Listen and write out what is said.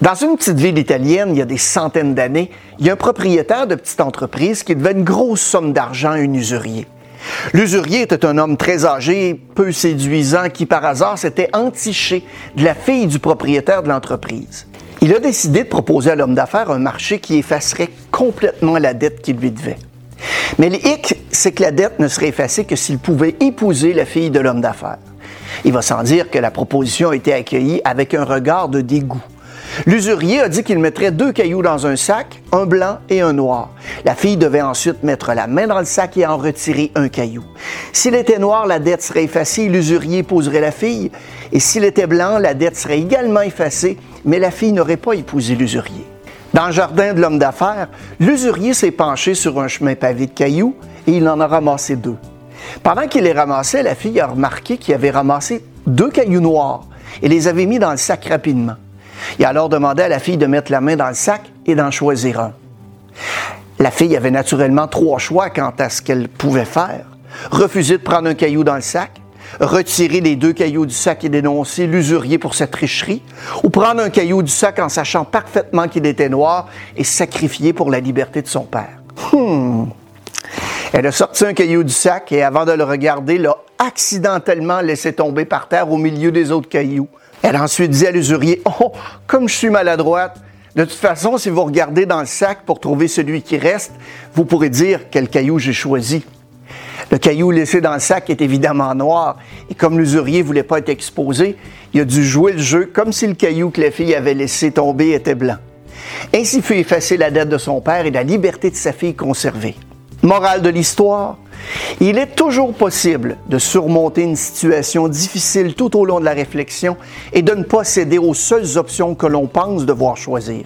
Dans une petite ville italienne, il y a des centaines d'années, il y a un propriétaire de petite entreprise qui devait une grosse somme d'argent à un usurier. L'usurier était un homme très âgé, peu séduisant, qui par hasard s'était entiché de la fille du propriétaire de l'entreprise. Il a décidé de proposer à l'homme d'affaires un marché qui effacerait complètement la dette qu'il lui devait. Mais le hic, c'est que la dette ne serait effacée que s'il pouvait épouser la fille de l'homme d'affaires. Il va sans dire que la proposition a été accueillie avec un regard de dégoût. L'usurier a dit qu'il mettrait deux cailloux dans un sac, un blanc et un noir. La fille devait ensuite mettre la main dans le sac et en retirer un caillou. S'il était noir, la dette serait effacée, l'usurier épouserait la fille. Et s'il était blanc, la dette serait également effacée, mais la fille n'aurait pas épousé l'usurier. Dans le jardin de l'homme d'affaires, l'usurier s'est penché sur un chemin pavé de cailloux et il en a ramassé deux. Pendant qu'il les ramassait, la fille a remarqué qu'il avait ramassé deux cailloux noirs et les avait mis dans le sac rapidement. Il a alors demandé à la fille de mettre la main dans le sac et d'en choisir un. La fille avait naturellement trois choix quant à ce qu'elle pouvait faire. Refuser de prendre un caillou dans le sac, retirer les deux cailloux du sac et dénoncer l'usurier pour cette tricherie, ou prendre un caillou du sac en sachant parfaitement qu'il était noir et sacrifier pour la liberté de son père. Hmm. Elle a sorti un caillou du sac et avant de le regarder, l'a accidentellement laissé tomber par terre au milieu des autres cailloux. Elle a ensuite dit à l'usurier, Oh, comme je suis maladroite, de toute façon, si vous regardez dans le sac pour trouver celui qui reste, vous pourrez dire quel caillou j'ai choisi. Le caillou laissé dans le sac est évidemment noir, et comme l'usurier ne voulait pas être exposé, il a dû jouer le jeu comme si le caillou que la fille avait laissé tomber était blanc. Ainsi fut effacée la dette de son père et la liberté de sa fille conservée. Morale de l'histoire, il est toujours possible de surmonter une situation difficile tout au long de la réflexion et de ne pas céder aux seules options que l'on pense devoir choisir.